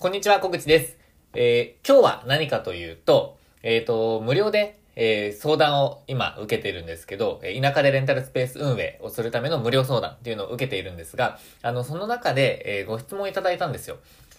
こんにちは、小口です。えー今日は何かというと、えっ、と、無料で、えー相談を今受けているんですけど、え田舎でレンタルスペース運営をするための無料相談っていうのを受けているんですが、あの、その中で、えご質問いただいたんですよ。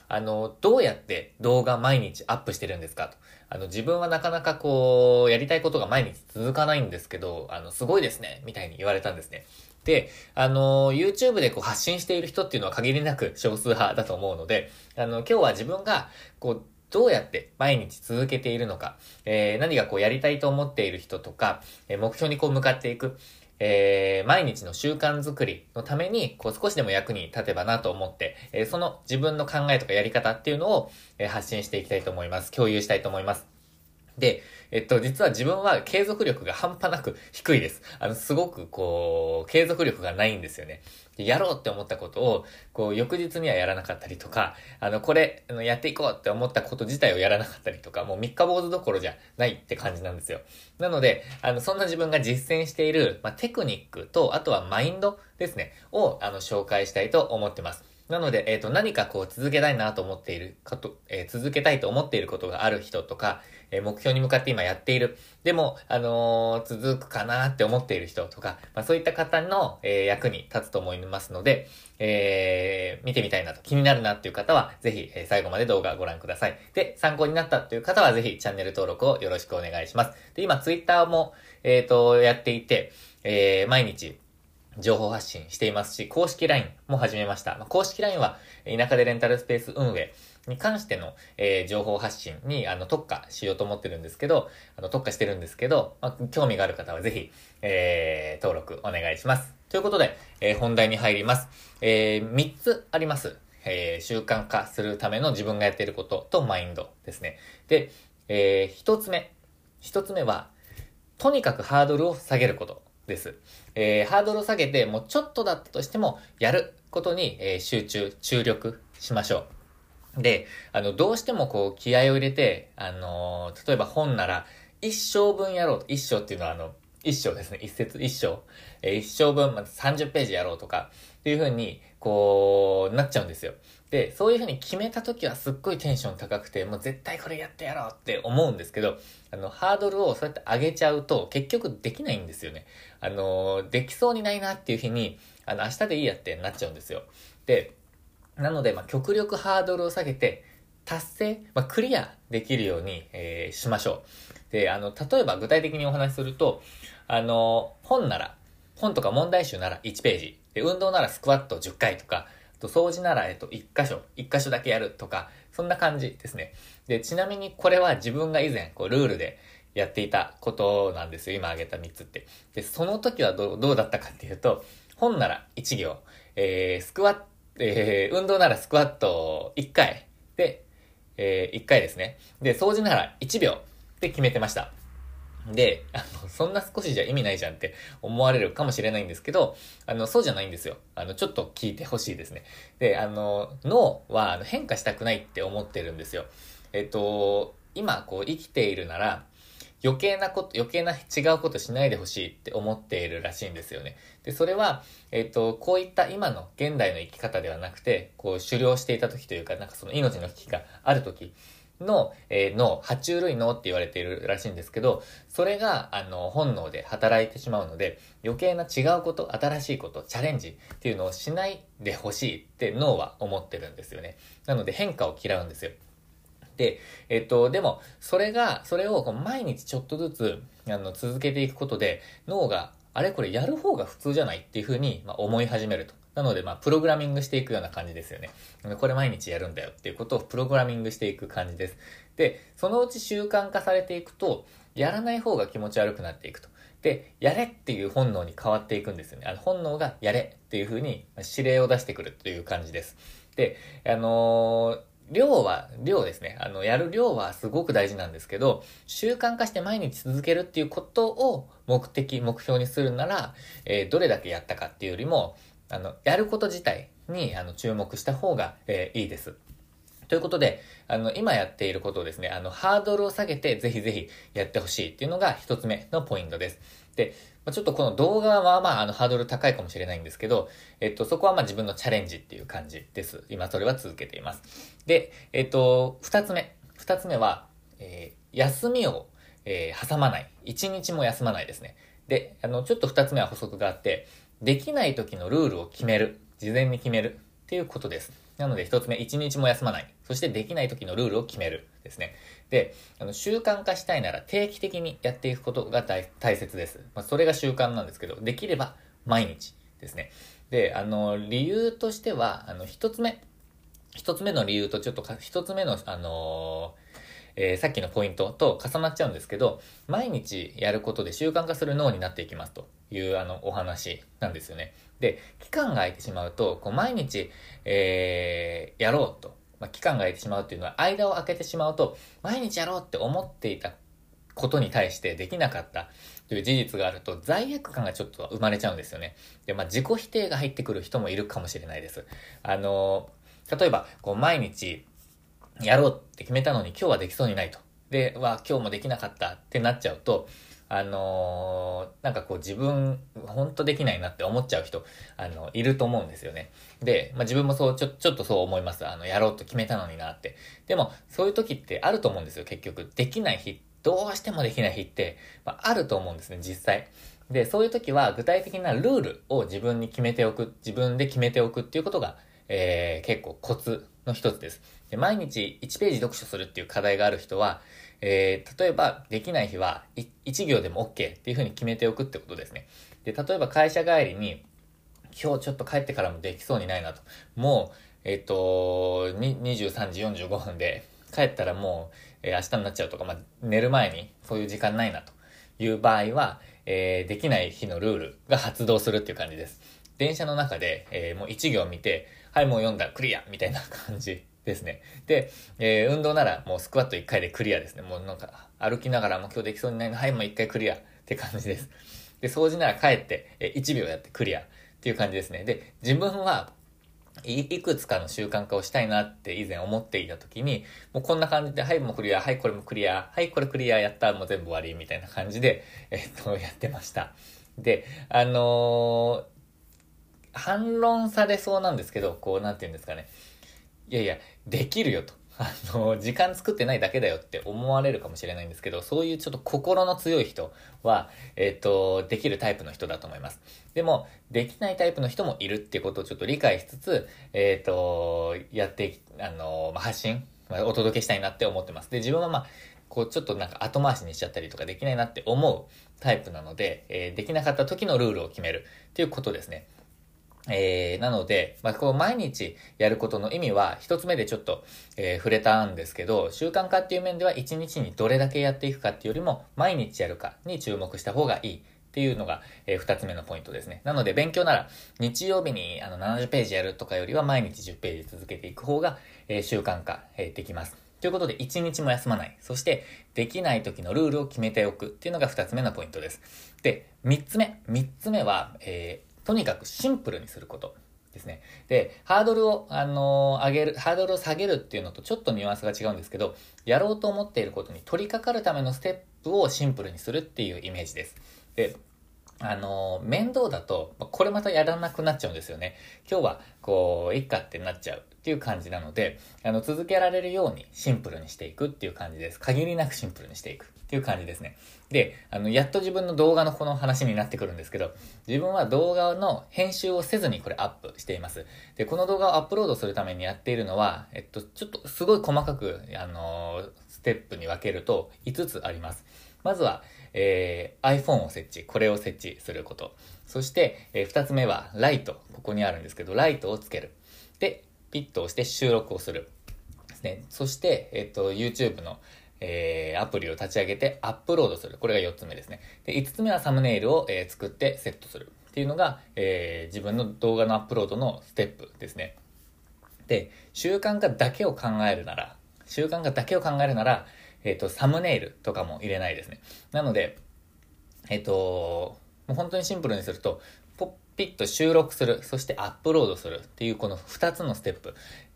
あの、どうやって動画毎日アップしてるんですかと。あの、自分はなかなかこう、やりたいことが毎日続かないんですけど、あの、すごいですね、みたいに言われたんですね。で、あの、YouTube でこう発信している人っていうのは限りなく 少数派だと思うので、あの、今日は自分が、こう、どうやって毎日続けているのか、えー何がこうやりたいと思っている人とか、え目標にこう向かっていく、えー毎日の習慣づくりのために、こう少しでも役に立てばなと思って、えーその自分の考えとかやり方っていうのを、えー発信していきたいと思います。共有したいと思います。で、えっと、実は自分は継続力が半端なく低いです。あの、すごくこう、継続力がないんですよね。やろうって思ったことを、こう、翌日にはやらなかったりとか、あの、これ、あのやっていこうって思ったこと自体をやらなかったりとか、もう三日坊主どころじゃないって感じなんですよ。なので、あの、そんな自分が実践している、まあ、テクニックと、あとはマインドですね、を、あの、紹介したいと思ってます。なので、えっ、と、何かこう続けたいなと思っていること、えー続けたいと思っていることがある人とか、え目標に向かって今やっている。でも、あのー続くかなって思っている人とか、まあ、そういった方の、えー役に立つと思いますので、えー見てみたいなと、気になるなっていう方は、ぜひ、え最後まで動画をご覧ください。で、参考になったという方は、ぜひチャンネル登録をよろしくお願いします。で、今、ツイッターも、えっ、と、やっていて、え毎日、情報発信していますし、公式 LINE も始めました。まあ公式 LINE は、田舎でレンタルスペース運営に関しての、えー情報発信にあの特化しようと思ってるんですけど、あの特化してるんですけど、まあ、興味がある方はぜひ、えー登録お願いします。ということで、えー本題に入ります。えー3つあります。えー習慣化するための自分がやっていることとマインドですね。で、え1つ目。1つ目は、とにかくハードルを下げることです。えーハードルを下げて、もうちょっとだったとしても、やることに、えー集中、注力しましょう。で、あの、どうしてもこう、気合を入れて、あのー例えば本なら、一生分やろうと。一生っていうのは、あの、一生ですね。一節一生。えー一生分、ま、30ページやろうとか、っていう風に、こう、なっちゃうんですよ。で、そういう風に決めた時はすっごいテンション高くて、もう絶対これやってやろうって思うんですけど、あの、ハードルをそうやって上げちゃうと、結局できないんですよね。あの、できそうにないなっていう日に、あの、明日でいいやってなっちゃうんですよ。で、なので、まあ、極力ハードルを下げて、達成、まあ、クリアできるように、えーしましょう。で、あの、例えば具体的にお話しすると、あの、本なら、本とか問題集なら1ページ。で、運動ならスクワット10回とか、と掃除なら、えっと、1箇所、1箇所だけやるとか、そんな感じですね。で、ちなみにこれは自分が以前、こう、ルールでやっていたことなんですよ。今挙げた3つって。で、その時はどう、どうだったかっていうと、本なら1行、えー、スクワット、えー、運動ならスクワット1回。で、えー、1回ですね。で、掃除なら1秒で決めてました。で、あの、そんな少しじゃ意味ないじゃんって思われるかもしれないんですけど、あの、そうじゃないんですよ。あの、ちょっと聞いてほしいですね。で、あの、脳は変化したくないって思ってるんですよ。えっと、今、こう、生きているなら、余計なこと、余計な違うことしないでほしいって思っているらしいんですよね。で、それは、えっと、こういった今の現代の生き方ではなくて、こう、狩猟していた時というか、なんかその命の危機がある時の、えー脳、爬虫類脳って言われているらしいんですけど、それが、あの、本能で働いてしまうので、余計な違うこと、新しいこと、チャレンジっていうのをしないでほしいって脳は思ってるんですよね。なので変化を嫌うんですよ。で、えっと、でも、それが、それをこう毎日ちょっとずつ、あの、続けていくことで、脳が、あれこれやる方が普通じゃないっていうふうに、まあ、思い始めると。なので、まあ、プログラミングしていくような感じですよね。これ毎日やるんだよっていうことをプログラミングしていく感じです。で、そのうち習慣化されていくと、やらない方が気持ち悪くなっていくと。で、やれっていう本能に変わっていくんですよね。あの本能がやれっていうふうに指令を出してくるという感じです。で、あのー量は、量ですね。あの、やる量はすごく大事なんですけど、習慣化して毎日続けるっていうことを目的、目標にするなら、えーどれだけやったかっていうよりも、あの、やること自体に、あの、注目した方が、えーいいです。ということで、あの、今やっていることをですね、あの、ハードルを下げて、ぜひぜひやってほしいっていうのが一つ目のポイントです。で、ま、ちょっとこの動画はまあ、あの、ハードル高いかもしれないんですけど、えっと、そこはまあ自分のチャレンジっていう感じです。今それは続けています。で、えっと、二つ目。二つ目は、えー、休みを、えー、挟まない。一日も休まないですね。で、あの、ちょっと二つ目は補足があって、できない時のルールを決める。事前に決める。っていうことです。なので一つ目、一日も休まない。そしてできない時のルールを決める。ですね。で、あの習慣化したいなら定期的にやっていくことが大切です。まあ、それが習慣なんですけど、できれば毎日ですね。で、あの、理由としては、あの、一つ目、一つ目の理由とちょっと一つ目の、あのえー、さっきのポイントと重なっちゃうんですけど、毎日やることで習慣化する脳になっていきますというあのお話なんですよね。で、期間が空いてしまうと、こう毎日、えー、やろうと、まあ、期間が空いてしまうっていうのは、間を空けてしまうと、毎日やろうって思っていたことに対してできなかったという事実があると、罪悪感がちょっと生まれちゃうんですよね。で、まあ、自己否定が入ってくる人もいるかもしれないです。あの例えば、こう、毎日、やろうって決めたのに今日はできそうにないと。で、は、今日もできなかったってなっちゃうと、あのー、なんかこう自分、本当できないなって思っちゃう人、あの、いると思うんですよね。で、まあ、自分もそう、ちょ、ちょっとそう思います。あの、やろうと決めたのになって。でも、そういう時ってあると思うんですよ、結局。できない日、どうしてもできない日って、まあ、あると思うんですね、実際。で、そういう時は具体的なルールを自分に決めておく、自分で決めておくっていうことが、えー、結構コツの一つです。で毎日1ページ読書するっていう課題がある人は、えー、例えばできない日は1行でも OK っていうふうに決めておくってことですね。で、例えば会社帰りに、今日ちょっと帰ってからもできそうにないなと。もう、えっ、ー、と、23時45分で帰ったらもう、えー、明日になっちゃうとか、まあ、寝る前にそういう時間ないなという場合は、えー、できない日のルールが発動するっていう感じです。電車の中で、えー、もう1行見て、はい、もう読んだ、クリアみたいな感じですね。で、えー、運動ならもうスクワット1回でクリアですね。もうなんか歩きながらも今日できそうにないの、はい、もう1回クリアって感じです。で、掃除なら帰って、えー、1秒やってクリアっていう感じですね。で、自分はいいくつかの習慣化をしたいなって以前思っていた時に、もうこんな感じで、はい、もうクリア、はい、これもクリア、はい、これクリアやった、もう全部終わり、みたいな感じで、えー、っと、やってました。で、あのー、反論されそうなんですけど、こう、なんて言うんですかね。いやいや、できるよと。あの、時間作ってないだけだよって思われるかもしれないんですけど、そういうちょっと心の強い人は、えっ、と、できるタイプの人だと思います。でも、できないタイプの人もいるっていうことをちょっと理解しつつ、えっ、と、やって、あの、発信、お届けしたいなって思ってます。で、自分はまあ、こうちょっとなんか後回しにしちゃったりとかできないなって思うタイプなので、えー、できなかった時のルールを決めるっていうことですね。えー、なので、まあ、こう毎日やることの意味は、一つ目でちょっと、えー、触れたんですけど、習慣化っていう面では一日にどれだけやっていくかっていうよりも、毎日やるかに注目した方がいい。っていうのが、えー、二つ目のポイントですね。なので、勉強なら、日曜日にあの70ページやるとかよりは、毎日10ページ続けていく方が、えー、習慣化、えー、できます。ということで、一日も休まない。そして、できない時のルールを決めておくっていうのが二つ目のポイントです。で、三つ目。三つ目は、えー、とにかくシンプルにすること。ですね。で、ハードルを、あのー、上げる、ハードルを下げるっていうのとちょっとニュアンスが違うんですけど、やろうと思っていることに取り掛かるためのステップをシンプルにするっていうイメージです。で、あの、面倒だと、これまたやらなくなっちゃうんですよね。今日は、こう、いっかってなっちゃうっていう感じなので、あの、続けられるようにシンプルにしていくっていう感じです。限りなくシンプルにしていくっていう感じですね。で、あの、やっと自分の動画のこの話になってくるんですけど、自分は動画の編集をせずにこれアップしています。で、この動画をアップロードするためにやっているのは、えっと、ちょっとすごい細かく、あの、ステップに分けると5つあります。まずは、えー、iPhone を設置、これを設置すること。そして、えー、2つ目は、ライト。ここにあるんですけど、ライトをつける。で、ピッと押して収録をする。ですね。そして、えっ、と、YouTube の、えー、アプリを立ち上げてアップロードする。これが4つ目ですね。で、5つ目はサムネイルを、えー、作ってセットする。っていうのが、えー、自分の動画のアップロードのステップですね。で、習慣化だけを考えるなら、習慣化だけを考えるなら、えっ、ー、と、サムネイルとかも入れないですね。なので、えっ、ー、と、もう本当にシンプルにすると、ポッピッと収録する、そしてアップロードするっていうこの2つのステップ。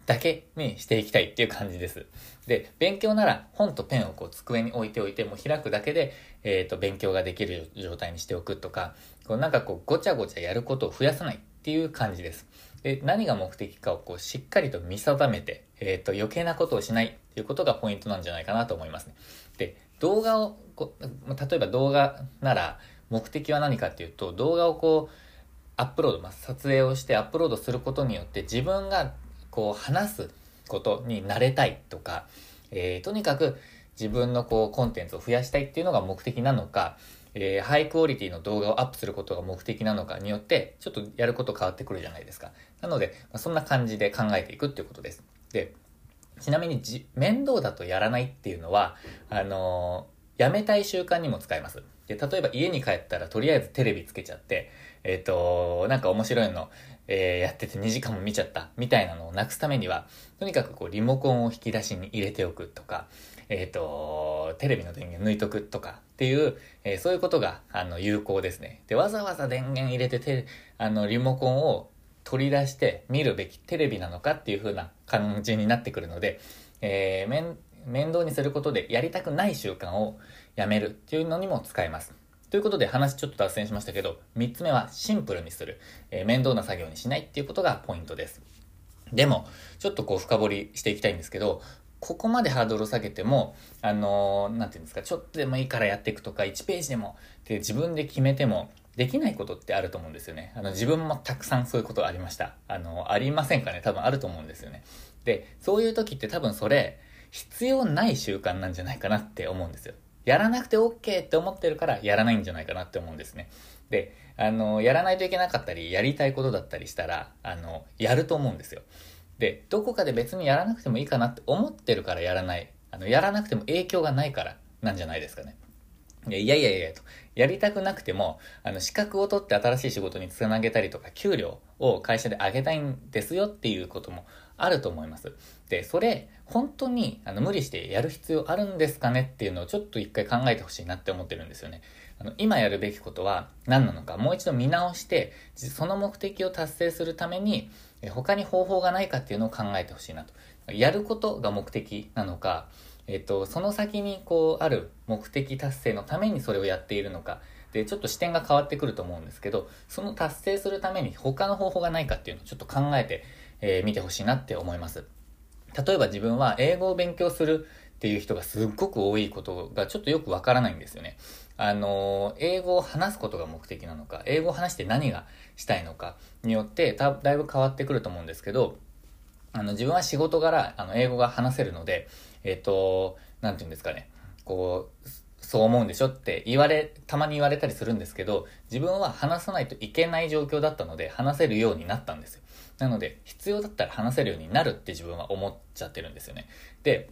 だけにしていきたいっていう感じです。で、勉強なら本とペンをこう机に置いておいて、もう開くだけで、えっ、ー、と、勉強ができる状態にしておくとか、こうなんかこうごちゃごちゃやることを増やさないっていう感じです。で、何が目的かをこうしっかりと見定めて、えっ、ー、と、余計なことをしないっていうことがポイントなんじゃないかなと思いますね。で、動画をこ例えば動画なら目的は何かっていうと、動画をこう、アップロード、まあ、撮影をしてアップロードすることによって自分がこう話すことに慣れたいとか、えー、とにかく自分のこうコンテンツを増やしたいっていうのが目的なのか、えー、ハイクオリティの動画をアップすることが目的なのかによって、ちょっとやること変わってくるじゃないですか。なので、まあ、そんな感じで考えていくっていうことです。で、ちなみにじ、面倒だとやらないっていうのは、あのー、やめたい習慣にも使えます。で、例えば家に帰ったらとりあえずテレビつけちゃって、えっ、ー、と、なんか面白いの、えー、やってて2時間も見ちゃった、みたいなのをなくすためには、とにかくこう、リモコンを引き出しに入れておくとか、えっ、ー、と、テレビの電源抜いとくとかっていう、えー、そういうことが、あの、有効ですね。で、わざわざ電源入れてて、あの、リモコンを取り出して見るべきテレビなのかっていう風な感じになってくるので、えー、面、倒にすることでやりたくない習慣をやめるっていうのにも使えます。ということで話ちょっと脱線しましたけど、3つ目はシンプルにする。えー、面倒な作業にしないっていうことがポイントです。でも、ちょっとこう深掘りしていきたいんですけど、ここまでハードルを下げても、あのー、なんていうんですか、ちょっとでもいいからやっていくとか、1ページでもって自分で決めても、できないことってあると思うんですよね。あの、自分もたくさんそういうことありました。あの、ありませんかね？多分あると思うんですよね。で、そういう時って多分それ、必要ない習慣なんじゃないかなって思うんですよ。やらなくて OK って思ってるからやらないんじゃないかなって思うんですね。で、あの、やらないといけなかったり、やりたいことだったりしたら、あの、やると思うんですよ。で、どこかで別にやらなくてもいいかなって思ってるからやらない。あの、やらなくても影響がないからなんじゃないですかね。いやいやいやと。やりたくなくても、あの、資格を取って新しい仕事につなげたりとか、給料を会社で上げたいんですよっていうこともあると思います。で、それ、本当にあの無理してやる必要あるんですかねっていうのをちょっと一回考えてほしいなって思ってるんですよね。あの今やるべきことは何なのか、もう一度見直して、その目的を達成するために、他に方法がないかっていうのを考えてほしいなと。やることが目的なのか、えっと、その先にこうある目的達成のためにそれをやっているのか、で、ちょっと視点が変わってくると思うんですけど、その達成するために他の方法がないかっていうのをちょっと考えてえー、見てほしいなって思います。例えば自分は英語を勉強するっていう人がすっごく多いことがちょっとよくわからないんですよね。あの、英語を話すことが目的なのか、英語を話して何がしたいのかによってだいぶ変わってくると思うんですけど、あの、自分は仕事柄、あの、英語が話せるので、えっ、ー、と、なんて言うんですかね、こう、そう思うんでしょって言われ、たまに言われたりするんですけど、自分は話さないといけない状況だったので、話せるようになったんですよ。なので、必要だったら話せるようになるって自分は思っちゃってるんですよね。で、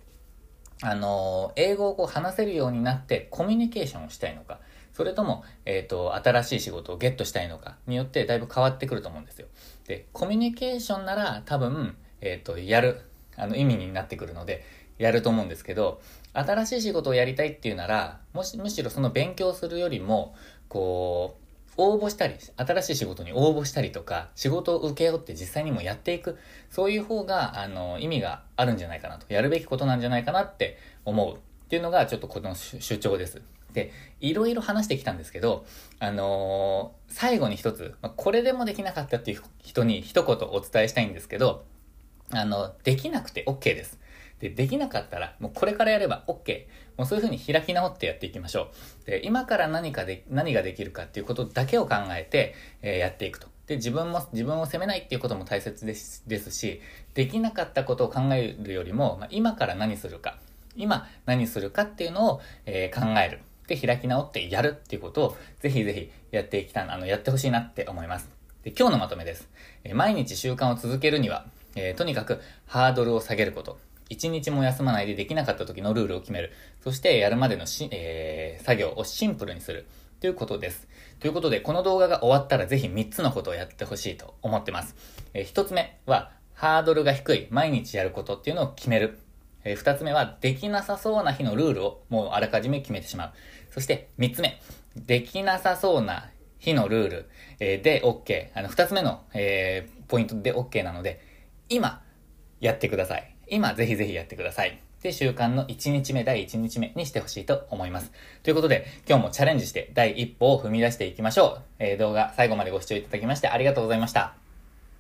あのー、英語をこう話せるようになってコミュニケーションをしたいのか、それとも、えっ、ー、と、新しい仕事をゲットしたいのかによってだいぶ変わってくると思うんですよ。で、コミュニケーションなら多分、えっ、ー、と、やる、あの、意味になってくるので、やると思うんですけど、新しい仕事をやりたいっていうなら、もし、むしろその勉強するよりも、こう、応募したり、新しい仕事に応募したりとか、仕事を請け負って実際にもやっていく、そういう方が、あの、意味があるんじゃないかなと、やるべきことなんじゃないかなって思うっていうのが、ちょっとこの主張です。で、いろいろ話してきたんですけど、あのー、最後に一つ、まあ、これでもできなかったっていう人に一言お伝えしたいんですけど、あの、できなくて OK です。で、できなかったら、もうこれからやれば OK。もうそういう風に開き直ってやっていきましょう。で、今から何かで、何ができるかっていうことだけを考えて、えー、やっていくと。で、自分も、自分を責めないっていうことも大切ですですし、できなかったことを考えるよりも、まあ、今から何するか、今何するかっていうのを、えー、考える。で、開き直ってやるっていうことを、ぜひぜひやっていきたい、あの、やってほしいなって思います。で、今日のまとめです。えー、毎日習慣を続けるには、えー、とにかくハードルを下げること。一日も休まないでできなかった時のルールを決める。そしてやるまでのし、えー、作業をシンプルにする。ということです。ということで、この動画が終わったらぜひ3つのことをやってほしいと思ってます。えー、1つ目は、ハードルが低い、毎日やることっていうのを決める。えー、2つ目は、できなさそうな日のルールをもうあらかじめ決めてしまう。そして3つ目、できなさそうな日のルール、えー、で OK。あの、2つ目の、えー、ポイントで OK なので、今、やってください。今、ぜひぜひやってください。で、習慣の1日目、第1日目にしてほしいと思います。ということで、今日もチャレンジして第一歩を踏み出していきましょう。えー、動画最後までご視聴いただきましてありがとうございました。